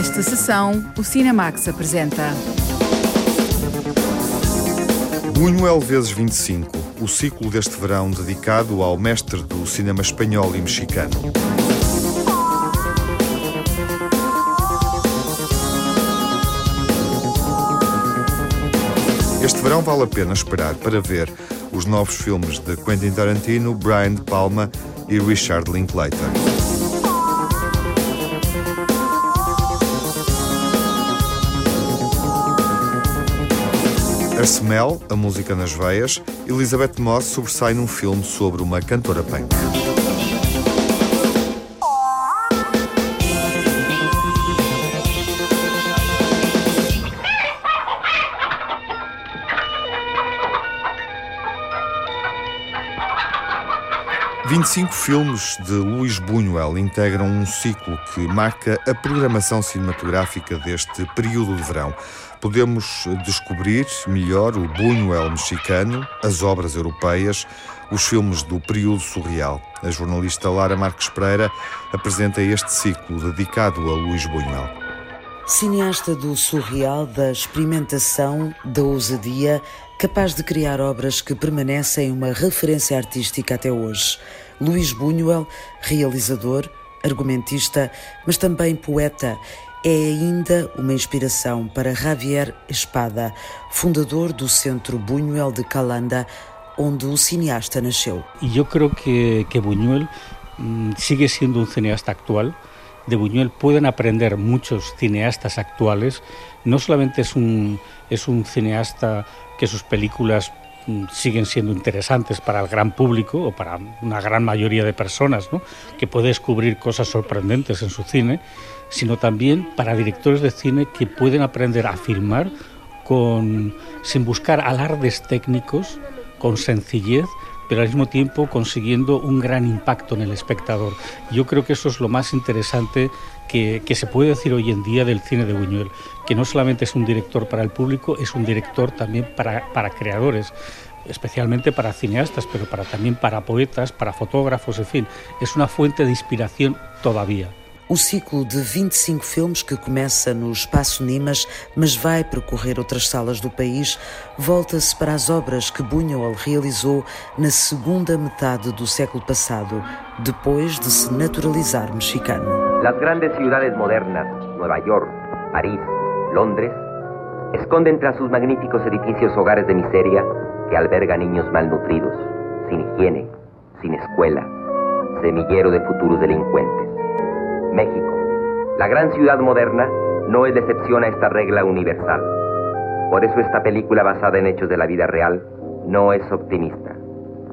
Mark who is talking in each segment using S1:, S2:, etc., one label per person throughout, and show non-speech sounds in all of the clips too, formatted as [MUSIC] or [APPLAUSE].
S1: Nesta sessão, o Cinemax apresenta.
S2: Buñuel vezes 25, o ciclo deste verão dedicado ao mestre do cinema espanhol e mexicano. Este verão vale a pena esperar para ver os novos filmes de Quentin Tarantino, Brian De Palma e Richard Linklater. A Smell, a música nas veias, Elizabeth Moss sobressai num filme sobre uma cantora punk. 25 filmes de Luís Buñuel integram um ciclo que marca a programação cinematográfica deste período de verão. Podemos descobrir melhor o Buñuel mexicano, as obras europeias, os filmes do período surreal. A jornalista Lara Marques Pereira apresenta este ciclo dedicado a Luís Buñuel.
S3: Cineasta do surreal, da experimentação, da ousadia, capaz de criar obras que permanecem uma referência artística até hoje. Luís Buñuel, realizador, argumentista, mas também poeta, é ainda uma inspiração para Javier Espada, fundador do Centro Buñuel de Calanda, onde o cineasta nasceu.
S4: E eu creio que, que Buñuel sigue sendo um cineasta actual. De Buñuel pueden aprender muchos cineastas actuales. No solamente es un, es un cineasta que sus películas siguen siendo interesantes para el gran público o para una gran mayoría de personas, ¿no? que puede descubrir cosas sorprendentes en su cine, sino también para directores de cine que pueden aprender a filmar con, sin buscar alardes técnicos, con sencillez, pero al mismo tiempo consiguiendo un gran impacto en el espectador. Yo creo que eso es lo más interesante que, que, se puede decir hoy en día del cine de Buñuel, que no solamente es un director para el público, es un director también para, para creadores especialmente para cineastas, pero para, también para poetas, para fotógrafos, en fin, es una fuente de inspiración todavía.
S3: O ciclo de 25 filmes que começa no Espaço Nimas, mas vai percorrer outras salas do país, volta-se para as obras que Buñuel realizou na segunda metade do século passado, depois de se naturalizar mexicano.
S5: As grandes cidades modernas, Nova York, Paris, Londres, esconden tras sus magníficos edificios hogares de miseria que albergan niños malnutridos, sin higiene, sin escuela, semillero de futuros delincuentes. México, la gran ciudad moderna, no es decepción a esta regla universal. Por eso esta película basada en hechos de la vida real no es optimista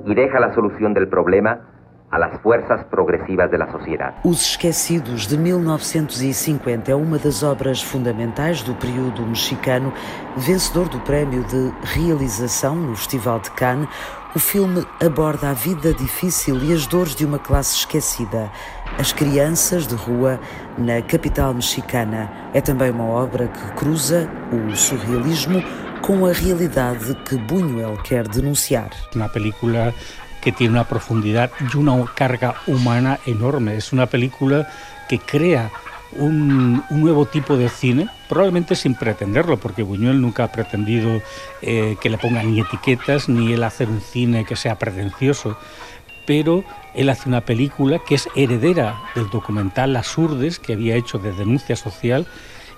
S5: y deja la solución del problema a las fuerzas progressivas da sociedade.
S3: Os Esquecidos de 1950 é uma das obras fundamentais do período mexicano, vencedor do prémio de realização no Festival de Cannes. O filme aborda a vida difícil e as dores de uma classe esquecida, as crianças de rua na capital mexicana. É também uma obra que cruza o surrealismo com a realidade que Buñuel quer denunciar.
S4: Uma película que tiene una profundidad y una carga humana enorme. Es una película que crea un, un, nuevo tipo de cine, probablemente sin pretenderlo, porque Buñuel nunca ha pretendido eh, que le pongan ni etiquetas, ni él hacer un cine que sea pretencioso, pero él hace una película que es heredera del documental Las Urdes, que había hecho de denuncia social,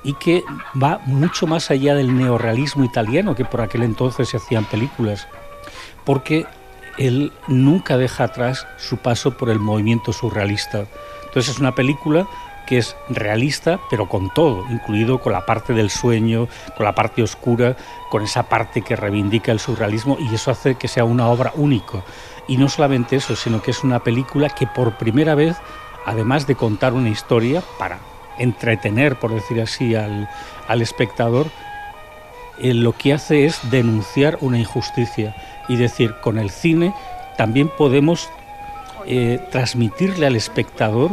S4: y que va mucho más allá del neorrealismo italiano, que por aquel entonces se hacían películas, porque él nunca deja atrás su paso por el movimiento surrealista. Entonces es una película que es realista, pero con todo, incluido con la parte del sueño, con la parte oscura, con esa parte que reivindica el surrealismo y eso hace que sea una obra única. Y no solamente eso, sino que es una película que por primera vez, además de contar una historia para entretener, por decir así, al, al espectador, eh, lo que hace es denunciar una injusticia y decir, con el cine también podemos eh, transmitirle al espectador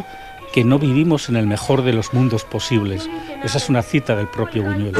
S4: que no vivimos en el mejor de los mundos posibles. Esa es una cita del propio Buñuel.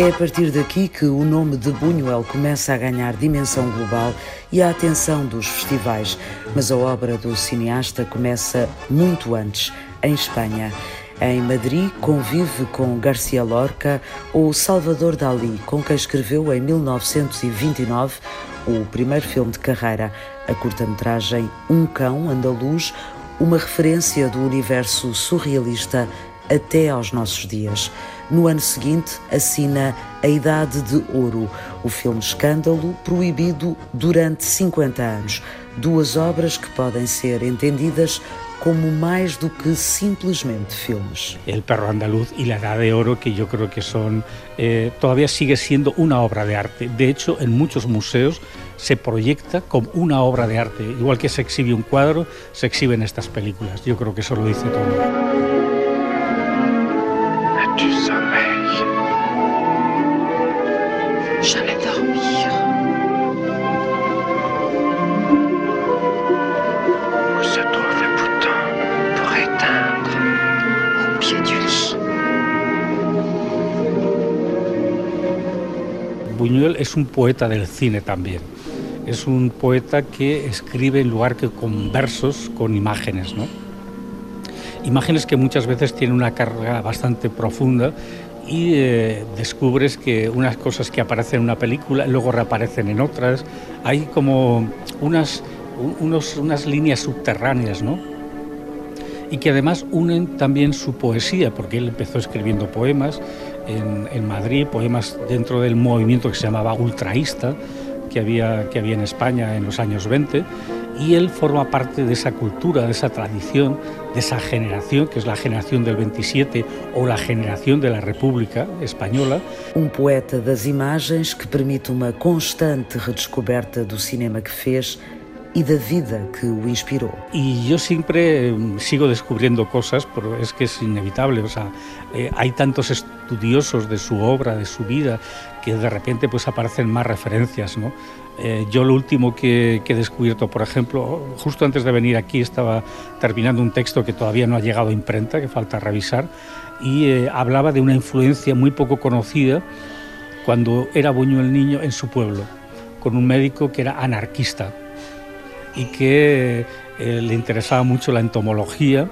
S3: É a partir daqui que o nome de Buñuel começa a ganhar dimensão global e a atenção dos festivais, mas a obra do cineasta começa muito antes, em Espanha. Em Madrid, convive com Garcia Lorca ou Salvador Dalí, com quem escreveu em 1929 o primeiro filme de carreira, a curta-metragem Um Cão Andaluz, uma referência do universo surrealista até aos nossos dias. No ano seguinte, assina A Idade de Ouro, o filme Escândalo, proibido durante 50 anos. Duas obras que podem ser entendidas como más do que simplemente filmes.
S4: El perro andaluz y la edad de oro, que yo creo que son, eh, todavía sigue siendo una obra de arte. De hecho, en muchos museos se proyecta como una obra de arte. Igual que se exhibe un cuadro, se exhiben estas películas. Yo creo que eso lo dice todo. Es un poeta del cine también. Es un poeta que escribe en lugar que con versos, con imágenes, ¿no? Imágenes que muchas veces tienen una carga bastante profunda y eh, descubres que unas cosas que aparecen en una película luego reaparecen en otras. Hay como unas, unas líneas subterráneas, ¿no? Y que además unen también su poesía, porque él empezó escribiendo poemas en, Madrid, poemas dentro del movimiento que se llamaba ultraísta, que había, que había en España en los años 20, y él forma parte de esa cultura, de esa tradición, de esa generación, que es la generación del 27 o la generación de la República Española.
S3: Un poeta das imagens que permite una constante redescoberta do cinema que fez y de vida que lo inspiró.
S4: Y yo siempre mm, sigo descubriendo cosas, pero es que es inevitable. O sea, eh, hay tantos estudiosos de su obra, de su vida, que de repente pues aparecen más referencias. ¿no? Eh, yo lo último que, he descubierto, por ejemplo, justo antes de venir aquí estaba terminando un texto que todavía no ha llegado a imprenta, que falta revisar, y eh, hablaba de una influencia muy poco conocida cuando era Buñuel niño en su pueblo, con un médico que era anarquista y que eh, le interesaba mucho la entomología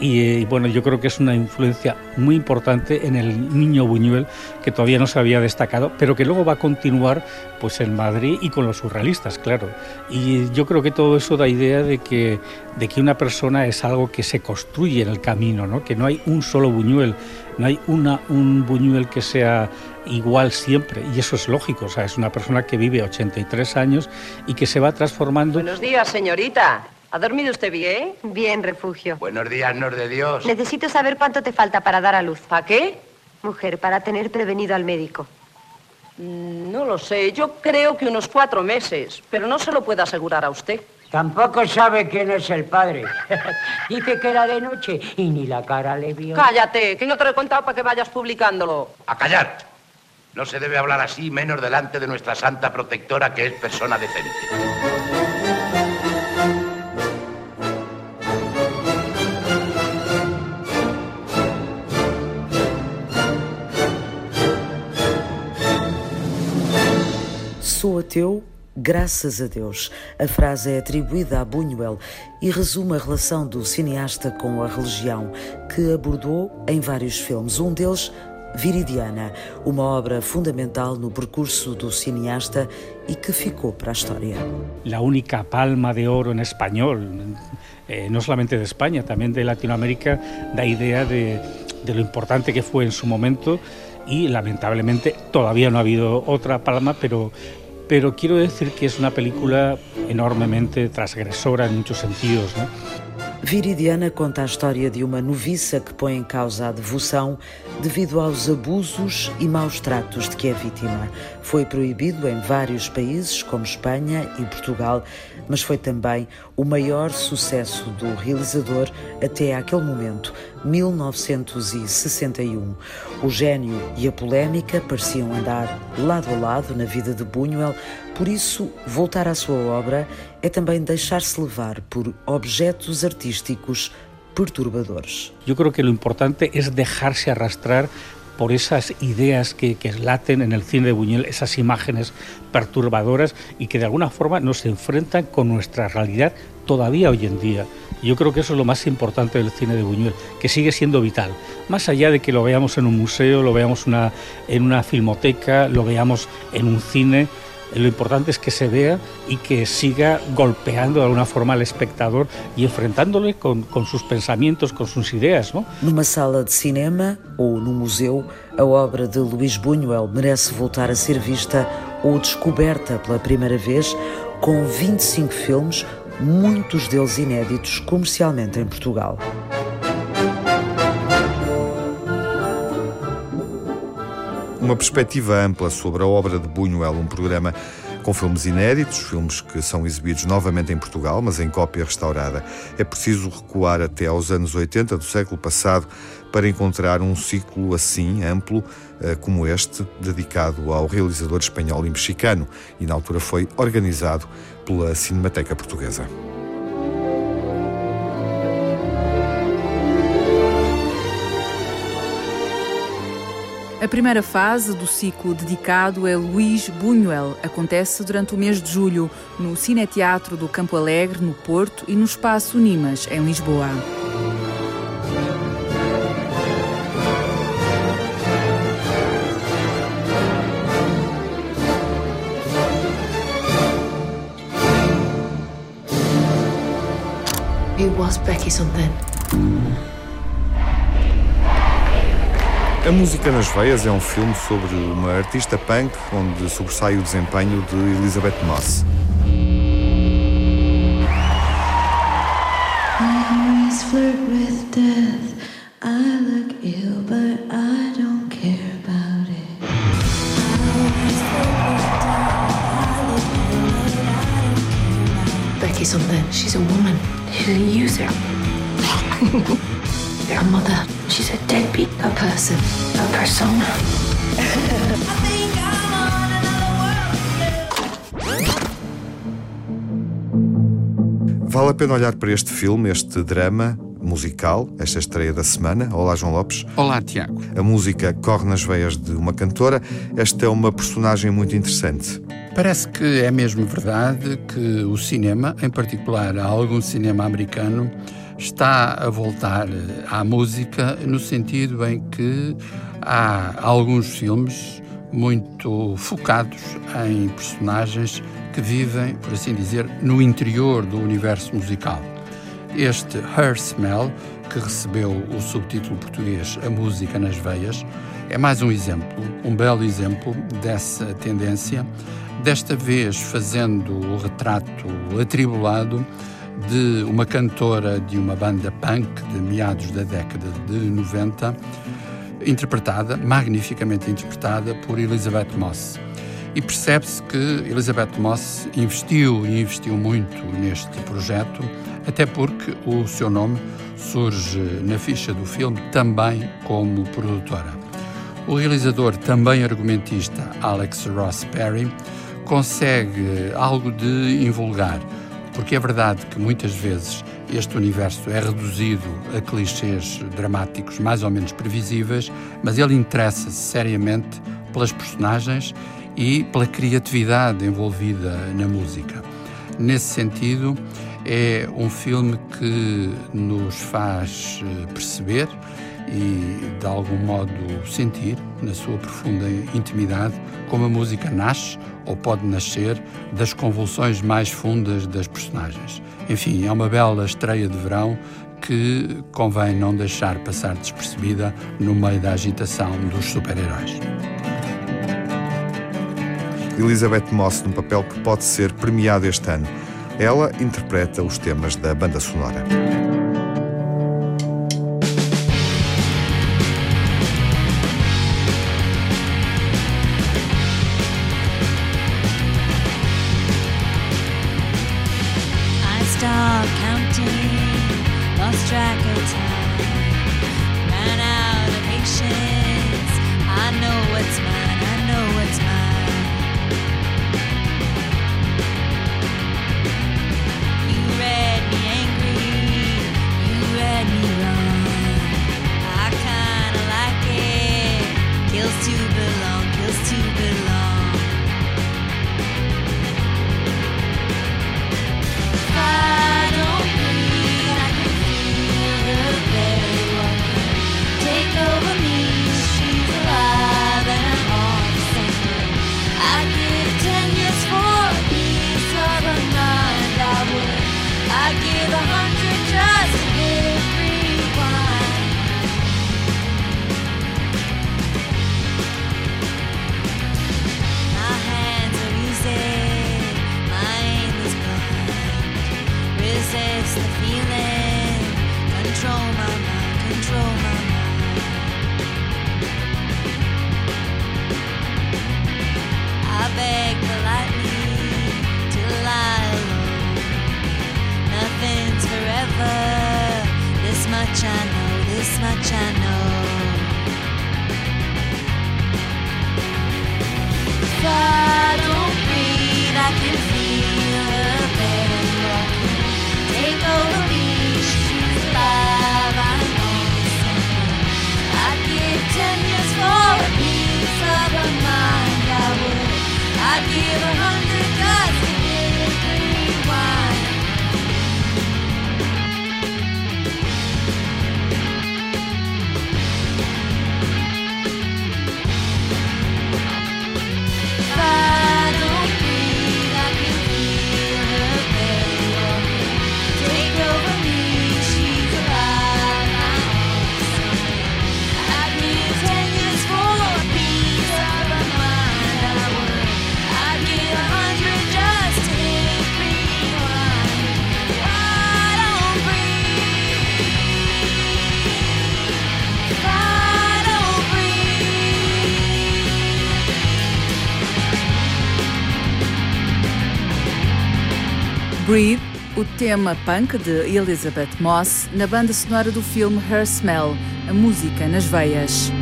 S4: y, bueno, yo creo que es una influencia muy importante en el niño Buñuel que todavía no se había destacado, pero que luego va a continuar pues en Madrid y con los surrealistas, claro. Y yo creo que todo eso da idea de que, de que una persona es algo que se construye en el camino, ¿no? que no hay un solo Buñuel, no hay una, un Buñuel que sea igual siempre, y eso es lógico, o sea, es una persona que vive 83 años y que se va transformando.
S6: Buenos días, señorita. ¿Ha dormido usted bien?
S7: Bien, refugio.
S8: Buenos días, Nor de Dios.
S7: Necesito saber cuánto te falta para dar a luz.
S6: ¿Para qué?
S7: Mujer, para tener prevenido al médico.
S6: Mm, no lo sé, yo creo que unos cuatro meses, pero no se lo puedo asegurar a usted.
S9: Tampoco sabe quién es el padre. [LAUGHS] Dice que era de noche y ni la cara le vio.
S6: Cállate, que no te lo he contado para que vayas publicándolo.
S8: A callar. No se debe hablar así, menos delante de nuestra santa protectora, que es persona decente.
S3: Sou ateu graças a Deus. A frase é atribuída a Buñuel e resume a relação do cineasta com a religião, que abordou em vários filmes. Um deles, Viridiana, uma obra fundamental no percurso do cineasta e que ficou para a história.
S4: A única palma de ouro em espanhol, eh, não somente de Espanha, também de Latinoamérica, da ideia de, de lo importante que foi em seu momento y lamentablemente todavía no ha habido otra palma, pero pero quiero decir que es una película enormemente transgresora en muchos sentidos. ¿no?
S3: Viridiana conta a história de uma noviça que põe em causa a devoção devido aos abusos e maus tratos de que é vítima. Foi proibido em vários países, como Espanha e Portugal, mas foi também o maior sucesso do realizador até aquele momento, 1961. O gênio e a polémica pareciam andar lado a lado na vida de Buñuel, por isso, voltar à sua obra é também deixar-se levar por objetos artísticos perturbadores.
S4: Eu creo que o importante é deixar-se arrastrar por esas ideas que, que laten en el cine de Buñuel, esas imágenes perturbadoras y que de alguna forma nos enfrentan con nuestra realidad todavía hoy en día. Yo creo que eso es lo más importante del cine de Buñuel, que sigue siendo vital. Más allá de que lo veamos en un museo, lo veamos en una filmoteca, lo veamos en un cine, lo importante es que se vea y que siga golpeando de alguna forma al espectador y enfrentándole con, con sus pensamientos, con sus ideas. ¿no?
S3: Numa sala de cinema ou no museu, a obra de Luís Buñuel merece voltar a ser vista ou descoberta pela primeira vez, com 25 filmes, muitos deles inéditos comercialmente em Portugal.
S2: Uma perspectiva ampla sobre a obra de Buñuel, um programa com filmes inéditos, filmes que são exibidos novamente em Portugal, mas em cópia restaurada. É preciso recuar até aos anos 80 do século passado para encontrar um ciclo assim amplo eh, como este, dedicado ao realizador espanhol e mexicano, e na altura foi organizado pela Cinemateca Portuguesa.
S1: A primeira fase do ciclo dedicado a Luís Buñuel acontece durante o mês de julho no Cineteatro do Campo Alegre, no Porto, e no Espaço Nimas, em Lisboa.
S10: Who was Becky something?
S2: A Música nas Veias é um filme sobre uma artista punk onde sobressai o desempenho de Elizabeth Moss.
S11: flirt with death. I look ill, but I don't care about it.
S10: Becky something. She's a woman. She's a user. [LAUGHS] Your mother. She's a deadbeat. A person. A persona.
S2: Vale a pena olhar para este filme, este drama musical, esta estreia da semana. Olá, João Lopes.
S12: Olá, Tiago.
S2: A música corre nas veias de uma cantora. Esta é uma personagem muito interessante.
S12: Parece que é mesmo verdade que o cinema, em particular algum cinema americano, está a voltar à música no sentido em que há alguns filmes muito focados em personagens que vivem, por assim dizer, no interior do universo musical. Este Her Smell, que recebeu o subtítulo português A Música nas Veias, é mais um exemplo, um belo exemplo dessa tendência, desta vez fazendo o retrato atribulado de uma cantora de uma banda punk de meados da década de 90, interpretada, magnificamente interpretada, por Elizabeth Moss. E percebe-se que Elizabeth Moss investiu e investiu muito neste projeto, até porque o seu nome surge na ficha do filme também como produtora. O realizador, também argumentista, Alex Ross Perry, consegue algo de invulgar, porque é verdade que muitas vezes este universo é reduzido a clichês dramáticos mais ou menos previsíveis, mas ele interessa-se seriamente pelas personagens e pela criatividade envolvida na música. Nesse sentido, é um filme que nos faz perceber e, de algum modo, sentir, na sua profunda intimidade, como a música nasce ou pode nascer das convulsões mais fundas das personagens. Enfim, é uma bela estreia de verão que convém não deixar passar despercebida no meio da agitação dos super-heróis.
S2: Elizabeth Moss num papel que pode ser premiado este ano. Ela interpreta os temas da banda sonora.
S11: Track of time, ran out of patience. I know what's mine, I know what's mine.
S1: Tema punk de Elizabeth Moss, na banda sonora do filme Her Smell, a música nas veias.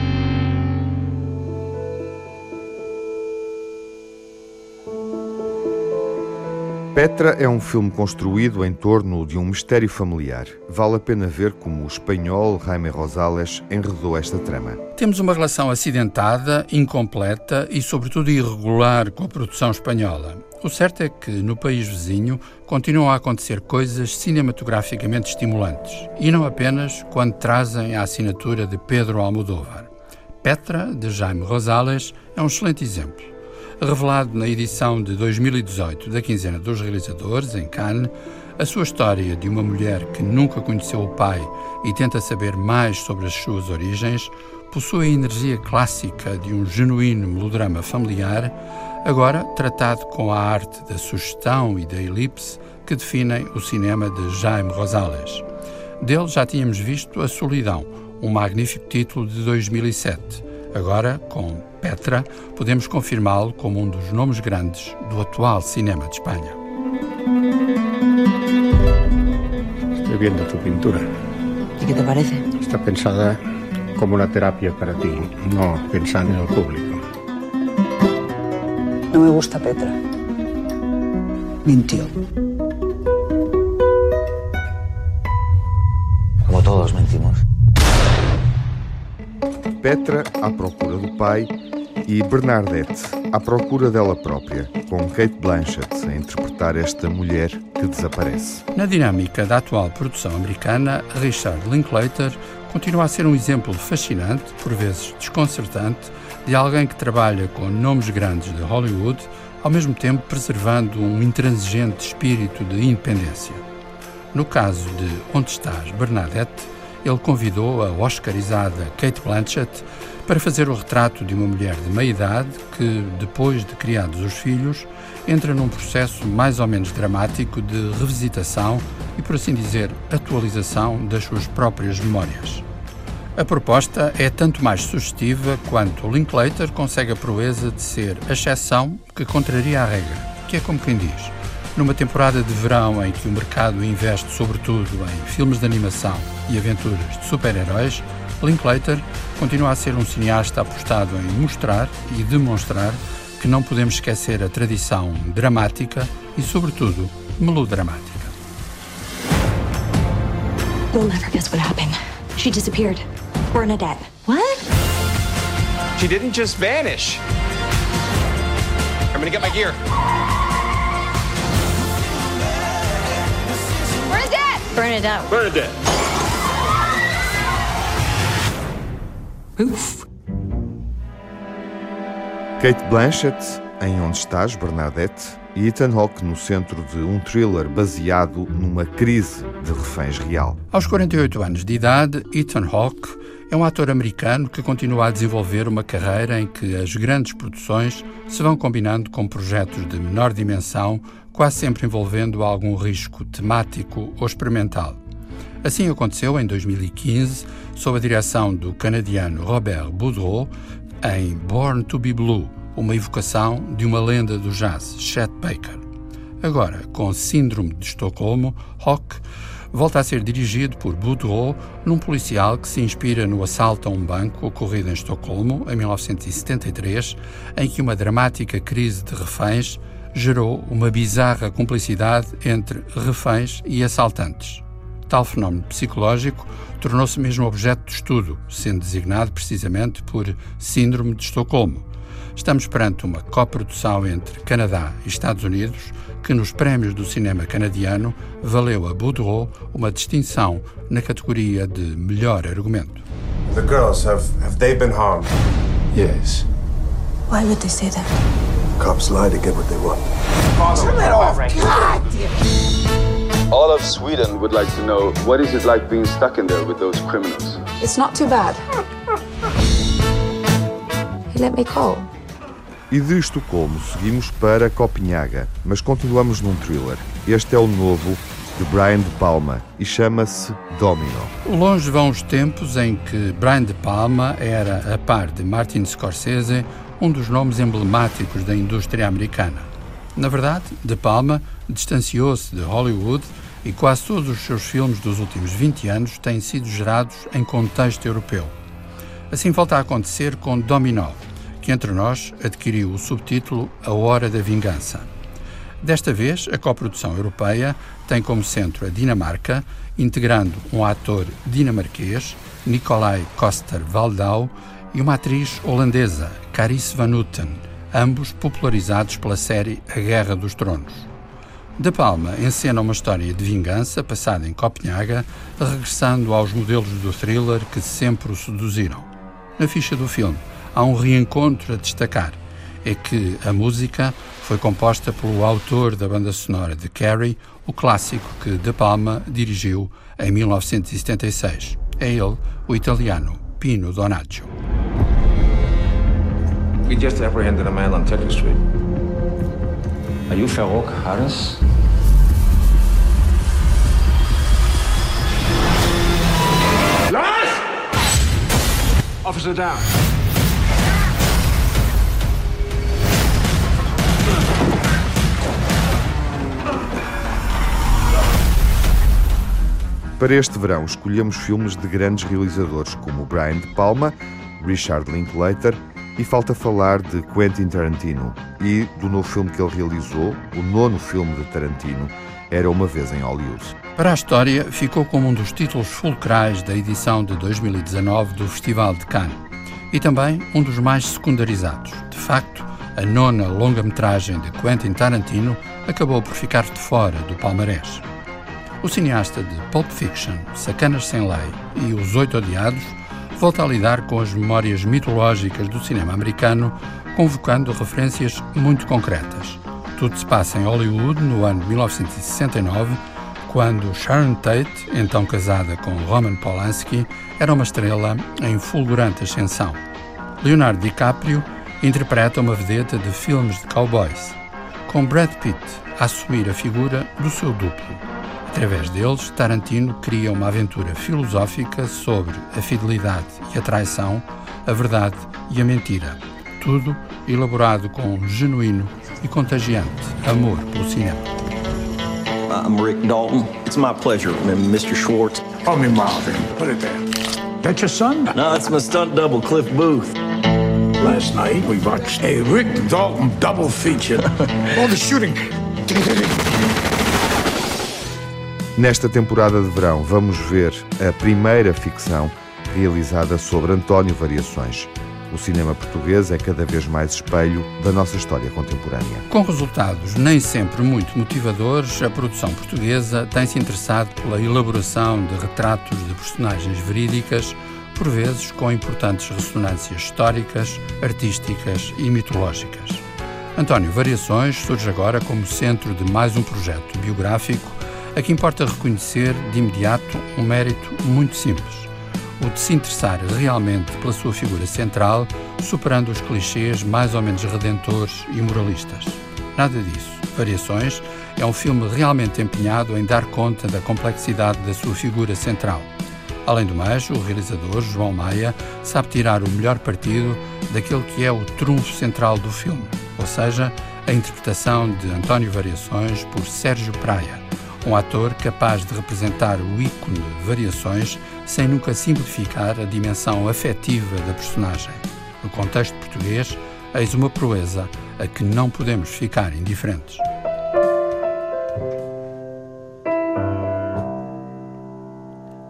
S2: Petra é um filme construído em torno de um mistério familiar. Vale a pena ver como o espanhol Jaime Rosales enredou esta trama.
S12: Temos uma relação acidentada, incompleta e, sobretudo, irregular com a produção espanhola. O certo é que, no país vizinho, continuam a acontecer coisas cinematograficamente estimulantes, e não apenas quando trazem a assinatura de Pedro Almodóvar. Petra, de Jaime Rosales, é um excelente exemplo. Revelado na edição de 2018 da Quinzena dos Realizadores, em Cannes, a sua história de uma mulher que nunca conheceu o pai e tenta saber mais sobre as suas origens possui a energia clássica de um genuíno melodrama familiar, agora tratado com a arte da sugestão e da elipse que definem o cinema de Jaime Rosales. Dele já tínhamos visto A Solidão, um magnífico título de 2007. Agora, com Petra, podemos confirmá-lo como um dos nomes grandes do atual cinema de Espanha.
S13: Estoy viendo tu pintura.
S14: ¿Y qué te parece?
S13: Está pensada como una terapia para ti, no pensando en el público.
S14: No me gusta Petra. Mintió.
S15: Como todos mentimos.
S2: Petra à procura do pai e Bernadette à procura dela própria, com Kate Blanchett a interpretar esta mulher que desaparece.
S12: Na dinâmica da atual produção americana, Richard Linklater continua a ser um exemplo fascinante, por vezes desconcertante, de alguém que trabalha com nomes grandes de Hollywood, ao mesmo tempo preservando um intransigente espírito de independência. No caso de Onde Estás, Bernadette, ele convidou a oscarizada Kate Blanchett para fazer o retrato de uma mulher de meia idade que, depois de criados os filhos, entra num processo mais ou menos dramático de revisitação e, por assim dizer, atualização das suas próprias memórias. A proposta é tanto mais sugestiva quanto Linklater consegue a proeza de ser a exceção que contraria a regra, que é como quem diz. Numa temporada de verão em que o mercado investe sobretudo em filmes de animação e aventuras de super-heróis, Linklater continua a ser um cineasta apostado em mostrar e demonstrar que não podemos esquecer a tradição dramática e, sobretudo, melodramática.
S16: You'll never guess what happened. She disappeared. Bernadette. What?
S17: She didn't just vanish. I'm gonna get my gear.
S16: Bernadette! Bernadette.
S17: Bernadette.
S14: Oof.
S2: Kate Blanchett em Onde Estás, Bernadette, e Ethan Hawke no centro de um thriller baseado numa crise de reféns real.
S12: Aos 48 anos de idade, Ethan Hawke é um ator americano que continua a desenvolver uma carreira em que as grandes produções se vão combinando com projetos de menor dimensão, quase sempre envolvendo algum risco temático ou experimental. Assim aconteceu em 2015, sob a direção do canadiano Robert Boudreau, em Born to be Blue, uma evocação de uma lenda do jazz, Chet Baker. Agora, com Síndrome de Estocolmo, Rock volta a ser dirigido por Boudreau, num policial que se inspira no assalto a um banco ocorrido em Estocolmo, em 1973, em que uma dramática crise de reféns gerou uma bizarra cumplicidade entre reféns e assaltantes. Tal fenómeno psicológico tornou-se mesmo objeto de estudo, sendo designado precisamente por Síndrome de Estocolmo. Estamos perante uma coprodução entre Canadá e Estados Unidos que nos prémios do cinema canadiano valeu a Boudreau uma distinção na categoria de melhor argumento.
S15: The girls have have they been harmed?
S13: Yes.
S10: Why would they say that?
S15: Cops lie to get what they want.
S10: Turn that off. God
S18: All of Sweden would like to know what is it like being stuck in there with those criminals?
S16: It's not too bad. He let me call.
S2: E de Estocolmo seguimos para Copenhaga, mas continuamos num thriller. Este é o novo de Brian De Palma e chama-se Domino.
S12: Longe vão os tempos em que Brian De Palma era, a par de Martin Scorsese, um dos nomes emblemáticos da indústria americana. Na verdade, De Palma distanciou-se de Hollywood e quase todos os seus filmes dos últimos 20 anos têm sido gerados em contexto europeu. Assim volta a acontecer com Domino, que entre nós adquiriu o subtítulo A Hora da Vingança. Desta vez, a coprodução europeia tem como centro a Dinamarca, integrando um ator dinamarquês, Nicolai Coster-Waldau, e uma atriz holandesa, Carice Van Houten, ambos popularizados pela série A Guerra dos Tronos. De Palma encena uma história de vingança passada em Copenhaga, regressando aos modelos do thriller que sempre o seduziram. Na ficha do filme, há um reencontro a destacar. É que a música foi composta pelo autor da banda sonora de Carrie, o clássico que De Palma dirigiu em 1976. É ele, o italiano Pino Donaggio.
S15: We just apprehended a man on Tucker Street.
S19: Are you Farouk Harris?
S15: Lars! Officer down.
S2: Para este verão, escolhemos filmes de grandes realizadores como Brian De Palma, Richard Linklater e falta falar de Quentin Tarantino e do novo filme que ele realizou, o nono filme de Tarantino, Era uma Vez em Hollywood.
S12: Para a história, ficou como um dos títulos fulcrais da edição de 2019 do Festival de Cannes e também um dos mais secundarizados. De facto, a nona longa-metragem de Quentin Tarantino acabou por ficar de fora do palmarés. O cineasta de Pulp Fiction, Sacanas Sem Lei e Os Oito Odiados volta a lidar com as memórias mitológicas do cinema americano, convocando referências muito concretas. Tudo se passa em Hollywood no ano de 1969, quando Sharon Tate, então casada com Roman Polanski, era uma estrela em fulgurante ascensão. Leonardo DiCaprio interpreta uma vedeta de filmes de cowboys, com Brad Pitt a assumir a figura do seu duplo. Através deles, Tarantino cria uma aventura filosófica sobre a fidelidade e a traição, a verdade e a mentira. Tudo elaborado com um genuíno e contagiante amor pelo cinema.
S20: I'm Rick Dalton. It's my pleasure, Mr. Schwartz.
S21: Call me Marvin. Put it there. That your son?
S20: No, it's my stunt double, Cliff Booth.
S21: Last night we watched a Rick Dalton double feature. [LAUGHS] All the shooting.
S2: Nesta temporada de verão, vamos ver a primeira ficção realizada sobre António Variações. O cinema português é cada vez mais espelho da nossa história contemporânea.
S12: Com resultados nem sempre muito motivadores, a produção portuguesa tem-se interessado pela elaboração de retratos de personagens verídicas, por vezes com importantes ressonâncias históricas, artísticas e mitológicas. António Variações surge agora como centro de mais um projeto biográfico a que importa reconhecer de imediato um mérito muito simples: o de se interessar realmente pela sua figura central, superando os clichês mais ou menos redentores e moralistas. Nada disso. Variações é um filme realmente empenhado em dar conta da complexidade da sua figura central. Além do mais, o realizador, João Maia, sabe tirar o melhor partido daquele que é o trunfo central do filme, ou seja, a interpretação de António Variações por Sérgio Praia, um ator capaz de representar o ícone Variações sem nunca simplificar a dimensão afetiva da personagem. No contexto português, eis uma proeza a que não podemos ficar indiferentes.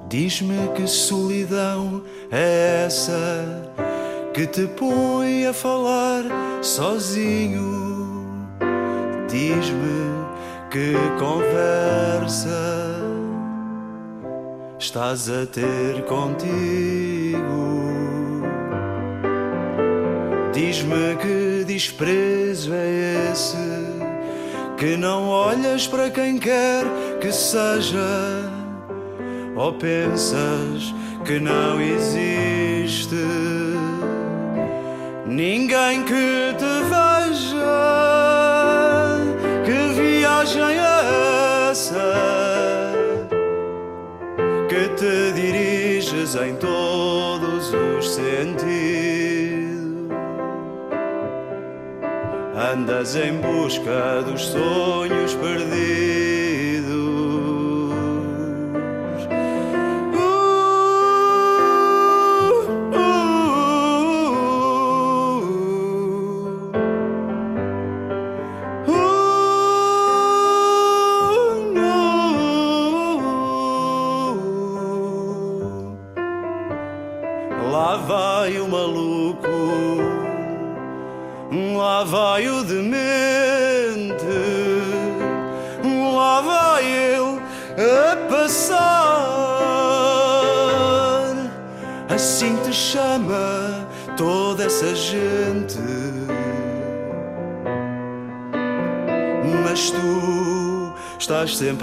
S22: Diz-me que solidão é essa que te põe a falar sozinho. Diz-me que conversa estás a ter contigo. Diz-me que desprezo é esse que não olhas para quem quer que seja ou pensas que não existe ninguém que te Andas em busca dos sonhos perdidos.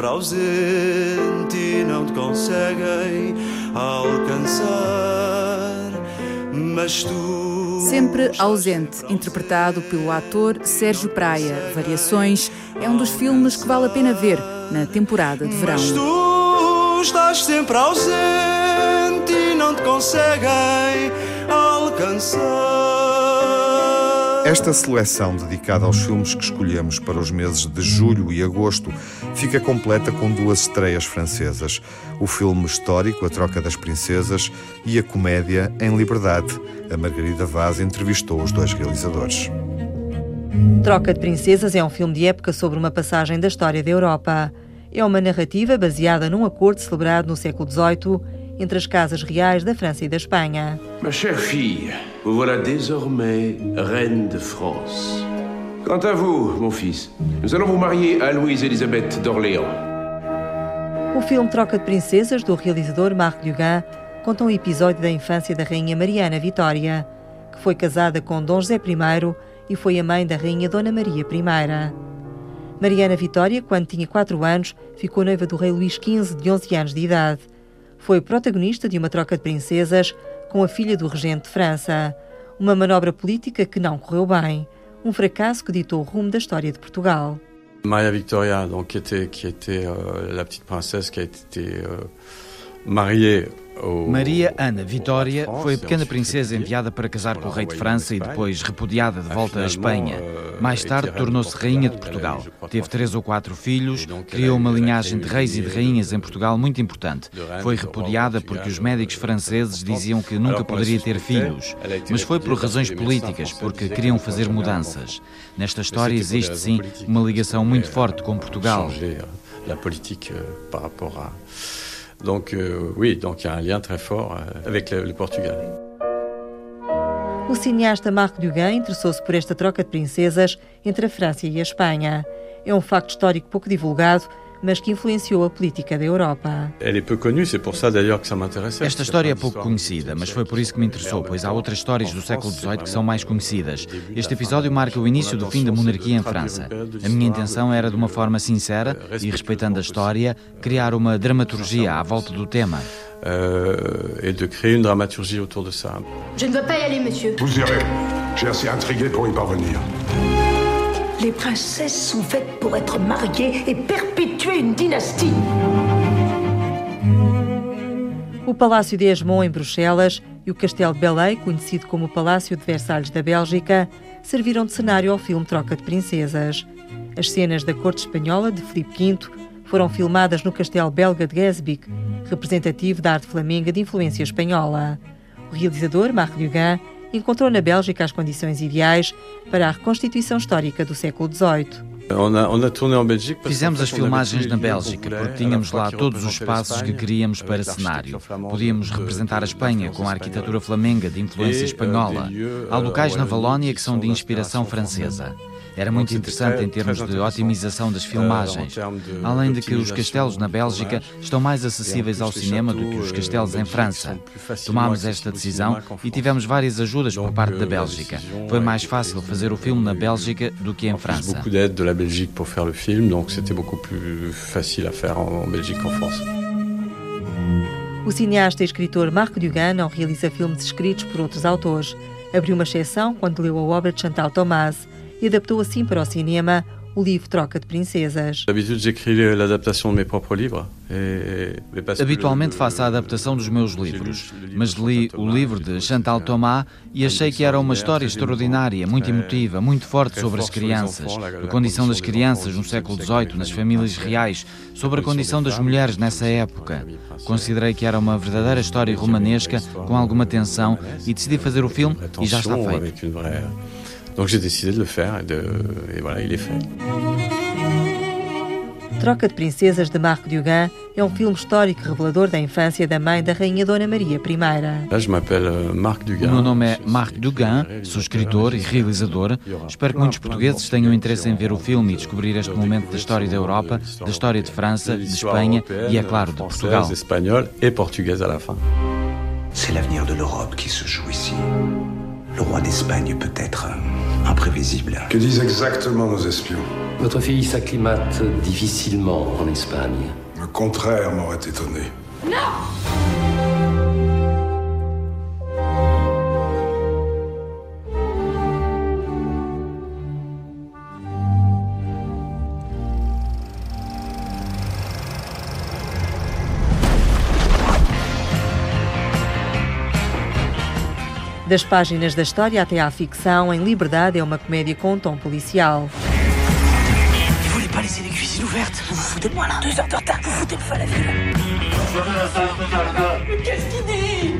S22: Sempre ausente e não te conseguem alcançar. Mas tu
S1: Sempre ausente, interpretado pelo ator Sérgio Praia. Variações é um dos filmes que vale a pena ver na temporada de verão.
S22: Mas tu estás sempre ausente e não te conseguem alcançar.
S2: Esta seleção dedicada aos filmes que escolhemos para os meses de julho e agosto fica completa com duas estreias francesas: o filme histórico A Troca das Princesas e a comédia Em Liberdade. A Margarida Vaz entrevistou os dois realizadores.
S23: Troca de Princesas é um filme de época sobre uma passagem da história da Europa. É uma narrativa baseada num acordo celebrado no século XVIII entre as casas reais da França e da Espanha.
S15: Ma chère fille, vous voilà désormais reine de France. Quant à vous, mon fils, nous allons vous marier à Louise-Élisabeth d'Orléans.
S23: O filme Troca de Princesas, do realizador Marc Dugan, conta um episódio da infância da rainha Mariana Vitória, que foi casada com Dom José I e foi a mãe da rainha Dona Maria I. Mariana Vitória, quando tinha 4 anos, ficou noiva do rei Luís XV, de 11 anos de idade. Foi protagonista de uma troca de princesas com a filha do regente de França. Uma manobra política que não correu bem. Um fracasso que ditou o rumo da história de Portugal.
S24: Maria Victoria, donc, qui était, qui était euh, petite a été euh, mariée.
S25: Maria Ana Vitória foi a pequena princesa enviada para casar com o rei de França e depois repudiada de volta à Espanha. Mais tarde tornou-se rainha de Portugal. Teve três ou quatro filhos, criou uma linhagem de reis e de rainhas em Portugal muito importante. Foi repudiada porque os médicos franceses diziam que nunca poderia ter filhos. Mas foi por razões políticas, porque queriam fazer mudanças. Nesta história existe sim uma ligação muito forte com Portugal.
S24: La politique par rapport à. Donc, euh, oui, donc il y a un lien très fort euh, avec le, le Portugal.
S23: O cineasta Marc Dugan interessou-se por esta troca de princesas entre a França e a Espanha. É um facto histórico pouco divulgado, mas que influenciou a política da Europa.
S25: Esta história é pouco conhecida, mas foi por isso que me interessou, pois há outras histórias do século XVIII que são mais conhecidas. Este episódio marca o início do fim da monarquia em França. A minha intenção era, de uma forma sincera e respeitando a história, criar uma dramaturgia à volta do tema.
S24: Euh, et de créer une dramaturgie autour de ça.
S10: Je ne veux pas y aller, monsieur.
S21: Vous irez. J'ai assez intrigué pour y parvenir.
S10: Les princesses sont faites pour être mariées et perpétuer une dynastie.
S23: O Palácio de Esmond, em Bruxelas, e o Castelo Belay, conhecido como o Palácio de Versalhes da Bélgica, serviram de cenário ao filme Troca de Princesas. As cenas da corte espanhola de Filipe V foram filmadas no castelo belga de Gesbic, representativo da arte flamenga de influência espanhola. O realizador, Marc Dugan, encontrou na Bélgica as condições ideais para a reconstituição histórica do século XVIII.
S25: Fizemos as filmagens na Bélgica porque tínhamos lá todos os espaços que queríamos para cenário. Podíamos representar a Espanha com a arquitetura flamenga de influência espanhola. Há locais na Valónia que são de inspiração francesa. Era muito interessante em termos de otimização das filmagens, além de que os castelos na Bélgica estão mais acessíveis ao cinema do que os castelos em França. Tomámos esta decisão e tivemos várias ajudas por parte da Bélgica. Foi mais fácil fazer o filme na Bélgica do que em França.
S24: beaucoup d'aide de la Belgique pour faire le film, donc c'était beaucoup plus facile à faire en Belgique qu'en France.
S23: O cineasta e escritor Marc Dugan não realiza filmes escritos por outros autores. Abriu uma exceção quando leu a obra de Chantal Thomas e adaptou assim para o cinema o livro Troca de Princesas.
S25: Habitualmente faço a adaptação dos meus livros, mas li o livro de Chantal Thomas e achei que era uma história extraordinária, muito emotiva, muito forte sobre as crianças, a condição das crianças no século XVIII, nas famílias reais, sobre a condição das mulheres nessa época. Considerei que era uma verdadeira história romanesca, com alguma tensão, e decidi fazer o filme e já está feito.
S24: Donc j'ai décidé de le faire et, de... et voilà, il est fait.
S23: Troca de Princesas de Marc Dugan é um filme histórico revelador da infância da mãe da Rainha Dona Maria I.
S24: Là, je m'appelle Marc Dugan.
S25: O meu nome é Marc Dugan, sou escritor e realizador. Espero que muitos portugueses tenham interesse em ver o filme e descobrir este momento da história da Europa, da história de França, de Espanha e, é claro, de Portugal.
S24: espagnole et portugaise à la fin.
S26: C'est l'avenir de l'Europe qui se joue ici. Le roi d'Espagne peut être imprévisible.
S21: Que disent exactement nos espions?
S27: Votre fille s'acclimate difficilement en Espagne.
S21: Le contraire m'aurait étonné.
S23: Das páginas da história até à ficção, Em Liberdade é uma comédia com um tom policial.
S14: Vous voulez pas laisser les cuisines ouvertes Vous vous foutez de moi là Deux heures de retard, vous foutez le feu à la ville Mais qu'est-ce qu'il dit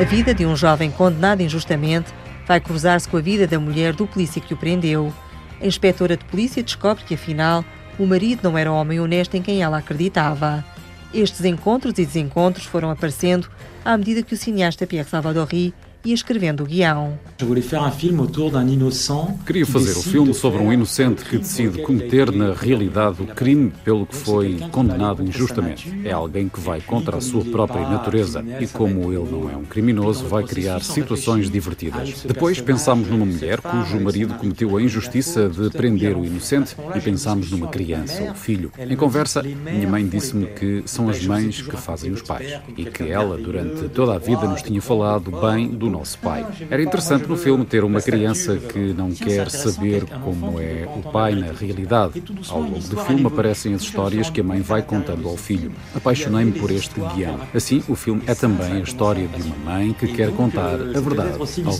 S23: A vida de um jovem condenado injustamente vai cruzar-se com a vida da mulher do polícia que o prendeu. A inspetora de polícia descobre que, afinal, o marido não era o homem honesto em quem ela acreditava. Estes encontros e desencontros foram aparecendo à medida que o cineasta Pierre Salvadori ia escrevendo o guião.
S28: Queria fazer o filme sobre um inocente que decide cometer na realidade o crime pelo que foi condenado injustamente. É alguém que vai contra a sua própria natureza e, como ele não é um criminoso, vai criar situações divertidas. Depois pensámos numa mulher cujo marido cometeu a injustiça de prender o inocente e pensámos numa criança ou filho. Em conversa, minha mãe disse-me que são as mães que fazem os pais e que ela, durante toda a vida, nos tinha falado bem nosso pai. Era interessante no filme ter uma criança que não quer saber como é o pai na realidade. Ao longo do filme aparecem as histórias que a mãe vai contando ao filho. Apaixonei-me por este guião. Assim, o filme é também a história de uma mãe que quer contar a verdade ao filho.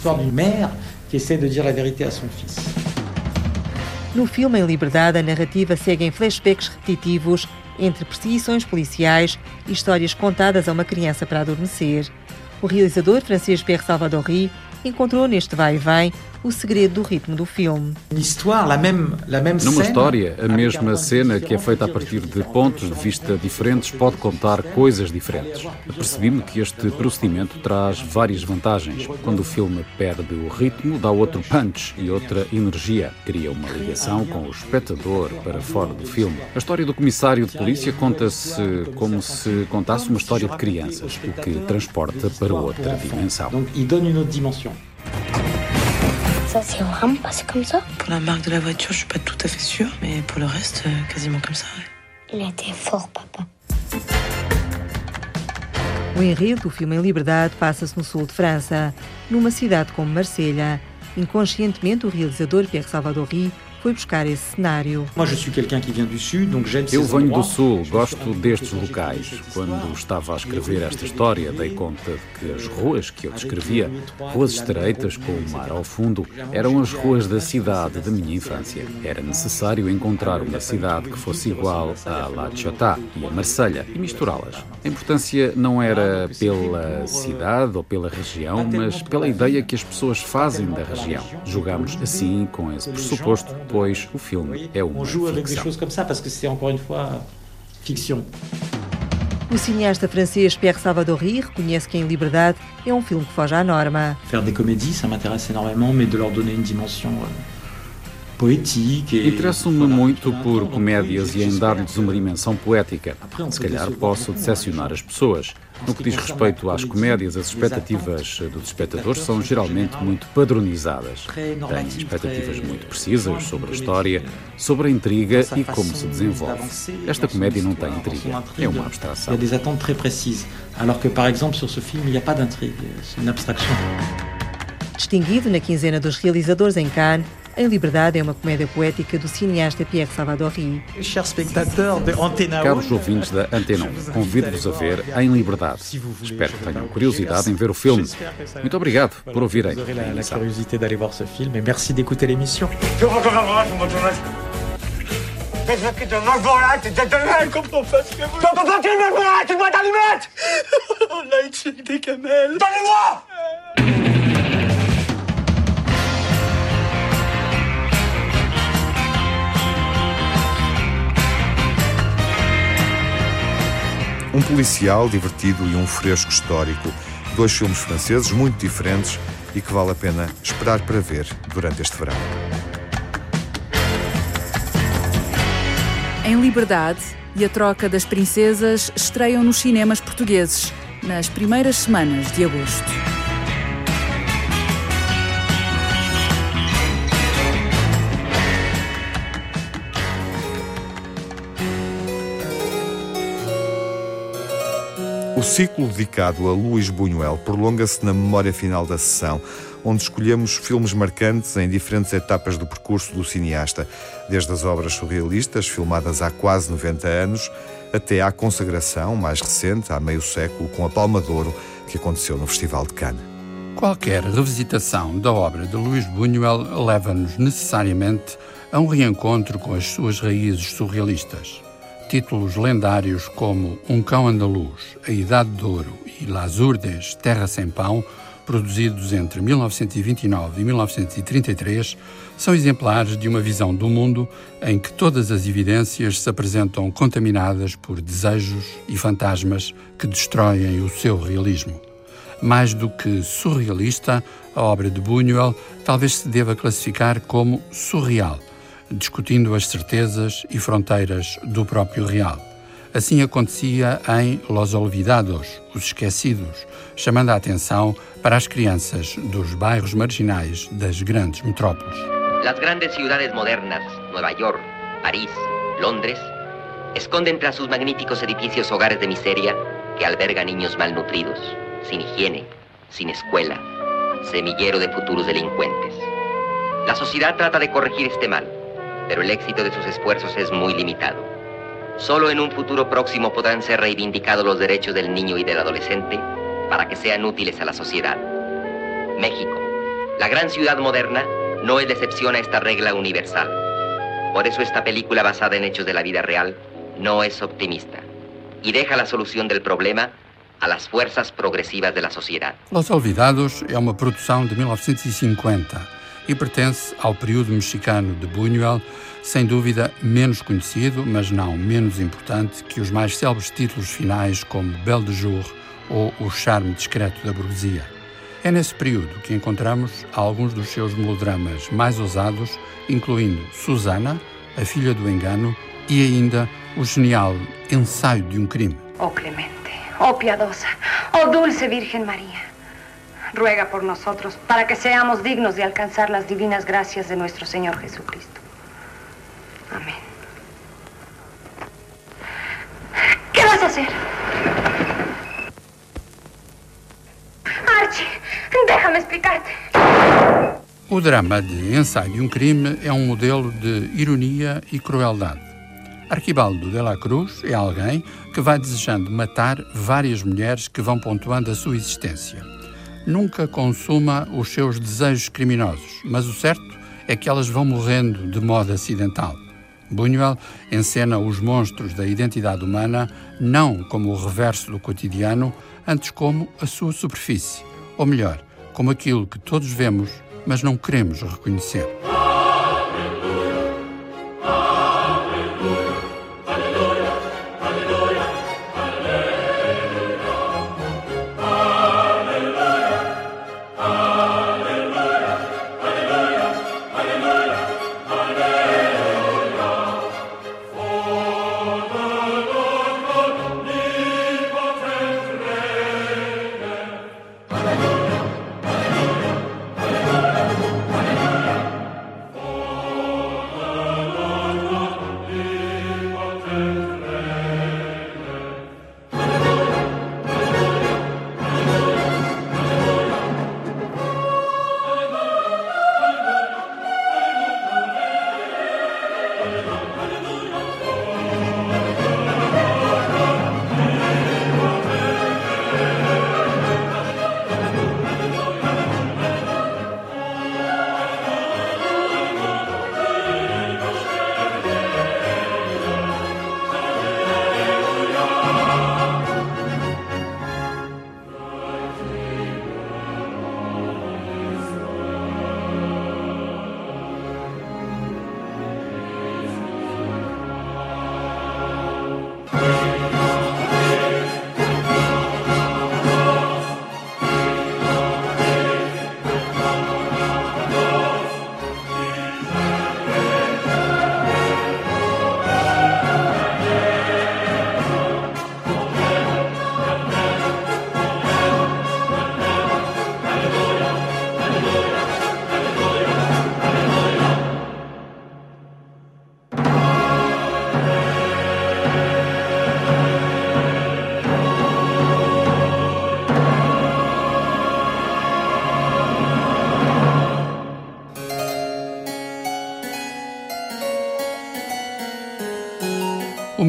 S23: No filme Em Liberdade, a narrativa segue em flashbacks repetitivos entre perseguições policiais e histórias contadas a uma criança para adormecer. O realizador francês Pierre Salvadori encontrou neste vai-vem o segredo do ritmo do filme.
S28: Numa história, a mesma cena que é feita a partir de pontos de vista diferentes pode contar coisas diferentes. Percebi-me que este procedimento traz várias vantagens. Quando o filme perde o ritmo, dá outro punch e outra energia. Cria uma ligação com o espectador para fora do filme. A história do comissário de polícia conta-se como se contasse uma história de crianças, o que transporta para outra dimensão.
S10: Ça, c'est vraiment passé comme ça
S14: Pour la marque de la voiture, je suis pas tout à fait sûre, mais pour le reste, euh, quasiment comme ça. ouais.
S10: Il était fort, papa.
S23: O enredo do filme Em Liberdade passa-se no sul de França, numa cidade como Marselha. Inconscientemente, o realizador Pierre Salvadori foi buscar esse cenário.
S28: Eu venho do Sul, gosto destes locais. Quando estava a escrever esta história, dei conta de que as ruas que eu descrevia, ruas estreitas com o mar ao fundo, eram as ruas da cidade da minha infância. Era necessário encontrar uma cidade que fosse igual a La Ciotat e a Marselha e misturá-las. A importância não era pela cidade ou pela região, mas pela ideia que as pessoas fazem da região. Jogámos assim com esse pressuposto pois o filme é uma ficção.
S23: O cineasta francês Pierre Salvadori reconhece que Em Liberdade é um filme que foge à norma.
S29: Faire des comédies, ça m'intéresse énormément, mais de leur donner une dimension euh,
S28: Interesso-me muito por comédias e em dar-lhes uma dimensão poética. Se calhar posso decepcionar as pessoas. No que diz respeito às comédias, as expectativas dos espectadores são geralmente muito padronizadas. Têm expectativas muito precisas sobre a história, sobre a intriga e como se desenvolve. Esta comédia não tem intriga, é uma abstração.
S29: Há des attentes très précises, alors que, par exemple, sur ce film, il n'y a pas d'intrigue, c'est une abstraction.
S23: Distinguido na quinzena dos realizadores em Cannes, em Liberdade é uma comédia poética do cineasta Pierre Salvadori.
S28: Caros ouvintes da Antena 1, convido-vos a ver Em Liberdade. Espero que tenham curiosidade em ver o filme. Muito obrigado por ouvirem.
S14: Qu'est-ce que tu manges voilà Tu te donnes comme ton fils que vous. Ton papa, tu me voilà Tu dois t'allumer [LAUGHS] On a étudié des camels. Donnez-moi
S2: Um policial divertido e um fresco histórico. Dois filmes franceses muito diferentes e que vale a pena esperar para ver durante este verão.
S1: Em Liberdade e a Troca das Princesas estreiam nos cinemas portugueses nas primeiras semanas de agosto.
S2: O ciclo dedicado a Luís Buñuel prolonga-se na memória final da sessão, onde escolhemos filmes marcantes em diferentes etapas do percurso do cineasta, desde as obras surrealistas, filmadas há quase 90 anos, até à consagração mais recente, há meio século, com a Palma de Ouro, que aconteceu no Festival de Cannes.
S12: Qualquer revisitação da obra de Luís Buñuel leva-nos necessariamente a um reencontro com as suas raízes surrealistas. Títulos lendários como Um Cão Andaluz, A Idade de Ouro e Las Urdes, Terra Sem Pão, produzidos entre 1929 e 1933, são exemplares de uma visão do mundo em que todas as evidências se apresentam contaminadas por desejos e fantasmas que destroem o seu realismo. Mais do que surrealista, a obra de Buñuel talvez se deva classificar como surreal discutindo as certezas e fronteiras do próprio real. Assim acontecia em Los Olvidados, Os Esquecidos, chamando a atenção para as crianças dos bairros marginais das grandes metrópoles.
S30: Las grandes ciudades modernas, Nueva York, París, Londres, esconden tras sus magníficos edificios hogares de miseria que albergan niños malnutridos, sin higiene, sin escuela, semillero de futuros delincuentes. La sociedad trata de corregir este mal, pero el éxito de sus esfuerzos es muy limitado. Solo en un futuro próximo podrán ser reivindicados los derechos del niño y del adolescente para que sean útiles a la sociedad. México, la gran ciudad moderna, no es excepción a esta regla universal. Por eso esta película basada en hechos de la vida real no es optimista y deja la solución del problema a las fuerzas progresivas de la sociedad.
S12: Los Olvidados é uma produção de 1950 e pertence ao período mexicano de Buñuel, sem dúvida menos conhecido, mas não menos importante que os mais célebres títulos finais como Belle de Jour ou O Charme Discreto da Burguesia. É nesse período que encontramos alguns dos seus melodramas mais ousados, incluindo Susana, A Filha do Engano e ainda o genial Ensaio de um Crime.
S31: Oh clemente, oh piadosa, oh dulce Virgen María. Ruega por nosotros para que seamos dignos de alcanzar las divinas gracias de nuestro Señor Jesucristo. Amén. ¿Qué vas a hacer? Archie, déjame explicarte.
S12: O drama de Ensaio de um Crime é um modelo de ironia e crueldade. Arquibaldo de la Cruz é alguém que vai desejando matar várias mulheres que vão pontuando a sua existência. Nunca consuma os seus desejos criminosos, mas o certo é que elas vão morrendo de modo acidental. Buñuel encena os monstros da identidade humana não como o reverso do cotidiano, antes como a sua superfície, ou melhor, como aquilo que todos vemos, mas não queremos reconhecer.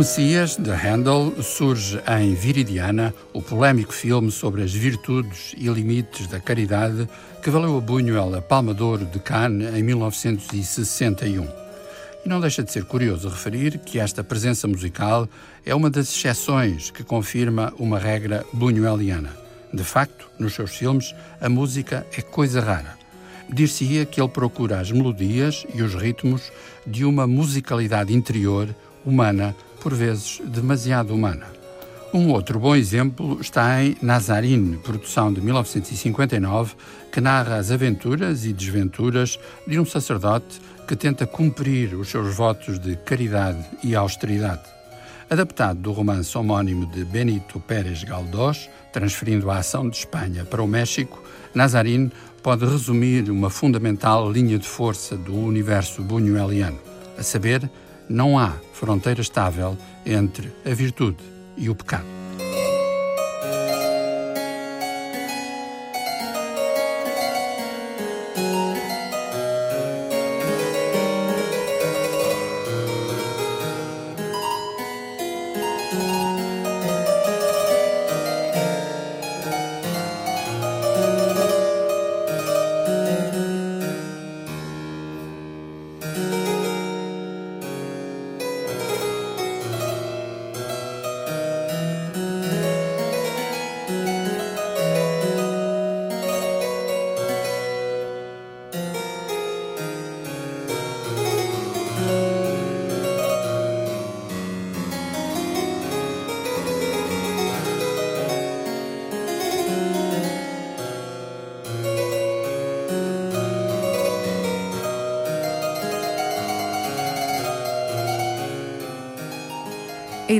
S12: Messias, de Handel, surge em Viridiana, o polémico filme sobre as virtudes e limites da caridade que valeu a Buñuel a Palma de Ouro de Cannes em 1961. E não deixa de ser curioso referir que esta presença musical é uma das exceções que confirma uma regra buñueliana. De facto, nos seus filmes, a música é coisa rara. Dir-se-ia que ele procura as melodias e os ritmos de uma musicalidade interior, humana, por vezes demasiado humana. Um outro bom exemplo está em Nazarine, produção de 1959, que narra as aventuras e desventuras de um sacerdote que tenta cumprir os seus votos de caridade e austeridade. Adaptado do romance homónimo de Benito Pérez Galdós, transferindo a ação de Espanha para o México, Nazarine pode resumir uma fundamental linha de força do universo buñueliano, a saber, não há fronteira estável entre a virtude e o pecado.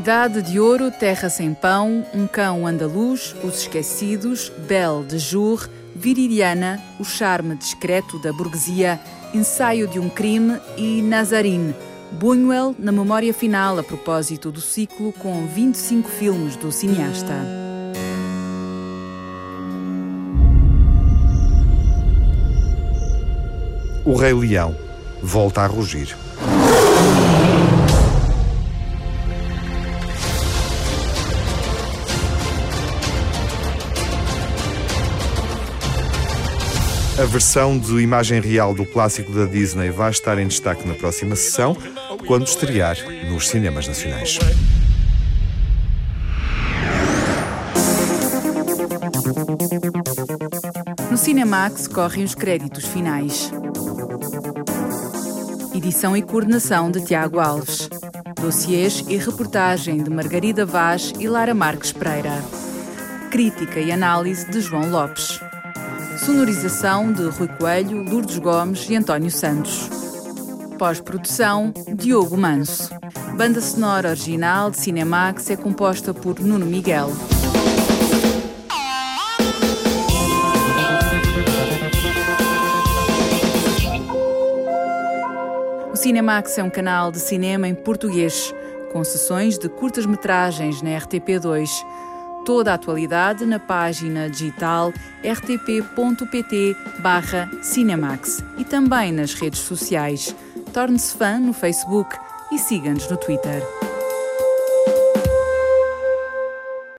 S1: A Idade de Ouro, Terra Sem Pão, Um Cão Andaluz, Os Esquecidos, Belle de Jour, Viridiana, O Charme Discreto da Burguesia, Ensaio de um Crime e Nazarine. Buñuel na memória final a propósito do ciclo com 25 filmes do cineasta.
S2: O Rei Leão volta a rugir. A versão de imagem real do clássico da Disney vai estar em destaque na próxima sessão, quando estrear nos cinemas nacionais.
S1: No Cinemax correm os créditos finais. Edição e coordenação de Tiago Alves. Dossiês e reportagem de Margarida Vaz e Lara Marques Pereira. Crítica e análise de João Lopes. Sonorização de Rui Coelho, Lourdes Gomes e António Santos. Pós-produção, Diogo Manso. Banda sonora original de Cinemax é composta por Nuno Miguel. O Cinemax é um canal de cinema em português, com sessões de curtas-metragens na RTP2 Toda a atualidade na página digital rtp.pt/cinemax e também nas redes sociais. Torne-se fã no Facebook e siga-nos no Twitter.